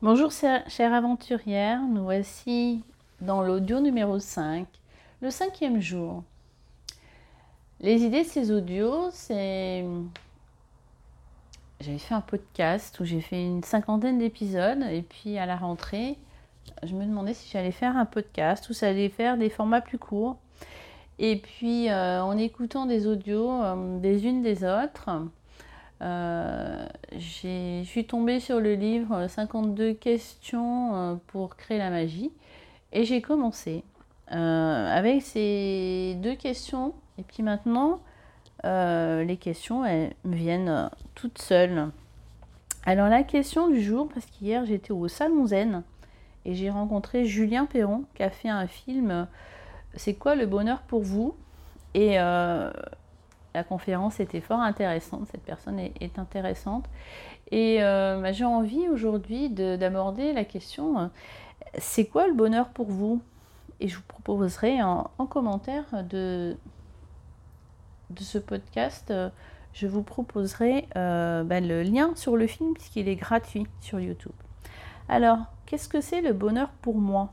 Bonjour chère aventurière, nous voici dans l'audio numéro 5, le cinquième jour. Les idées de ces audios, c'est... J'avais fait un podcast où j'ai fait une cinquantaine d'épisodes et puis à la rentrée, je me demandais si j'allais faire un podcast ou si j'allais faire des formats plus courts. Et puis euh, en écoutant des audios euh, des unes des autres, euh, je suis tombée sur le livre 52 questions euh, pour créer la magie. Et j'ai commencé euh, avec ces deux questions. Et puis maintenant les questions elles me viennent toutes seules. Alors la question du jour, parce qu'hier j'étais au Salon Zen et j'ai rencontré Julien Perron qui a fait un film C'est quoi le bonheur pour vous? Et la conférence était fort intéressante, cette personne est, intéressante. Et euh, bah, j'ai envie aujourd'hui d'aborder la question, euh, c'est quoi le bonheur pour vous? Et je vous proposerai en, commentaire de, ce podcast, euh, je vous proposerai bah, le lien sur le film puisqu'il est gratuit sur YouTube. Alors, qu'est-ce que c'est le bonheur pour moi?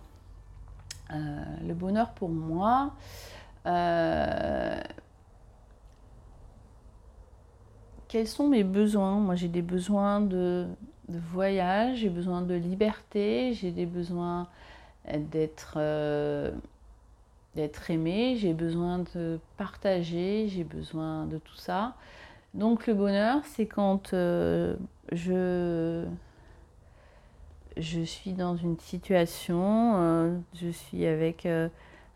Le bonheur pour moi, quels sont mes besoins? Moi, j'ai des besoins de, voyage, j'ai besoin de liberté, j'ai des besoins d'être euh, d'être aimé, j'ai besoin de partager, j'ai besoin de tout ça. Donc le bonheur, c'est quand euh, je je suis dans une situation, euh, je suis avec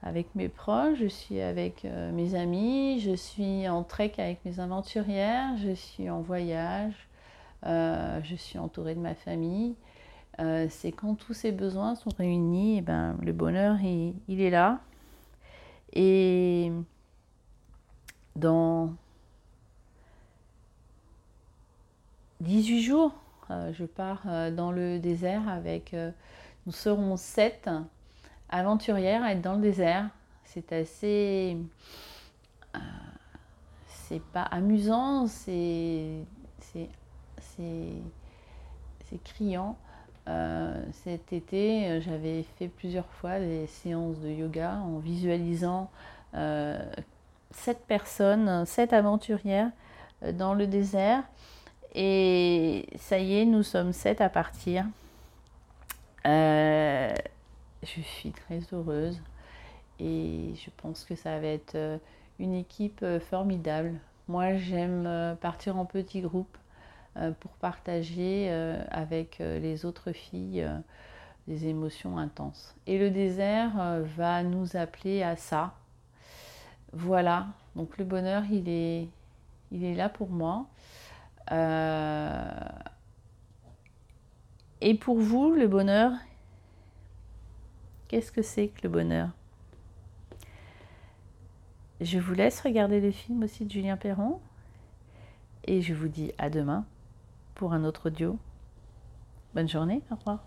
avec mes proches, je suis avec euh, mes amis, je suis en trek avec mes aventurières, je suis en voyage, euh, je suis entourée de ma famille. Euh, c'est quand tous ces besoins sont réunis, et eh ben, le bonheur, il, il, est là. Et dans 18 jours, je pars dans le désert avec, nous serons sept aventurière être dans le désert. C'est assez. Euh, c'est pas amusant, c'est. C'est. C'est criant. Euh, cet été, j'avais fait plusieurs fois des séances de yoga en visualisant euh, sept personnes, sept aventurières dans le désert. Et ça y est, nous sommes sept à partir je suis très heureuse et je pense que ça va être euh, une équipe euh, formidable. Moi, j'aime euh, partir en petits groupes pour partager avec les autres filles des émotions intenses. Et le désert va nous appeler à ça. Voilà, donc le bonheur, il est, il est là pour moi. Et pour vous, le bonheur, Qu'est-ce que c'est que le bonheur? Je vous laisse regarder le film aussi de Julien Perron et je vous dis à demain pour un autre audio. Bonne journée, au revoir.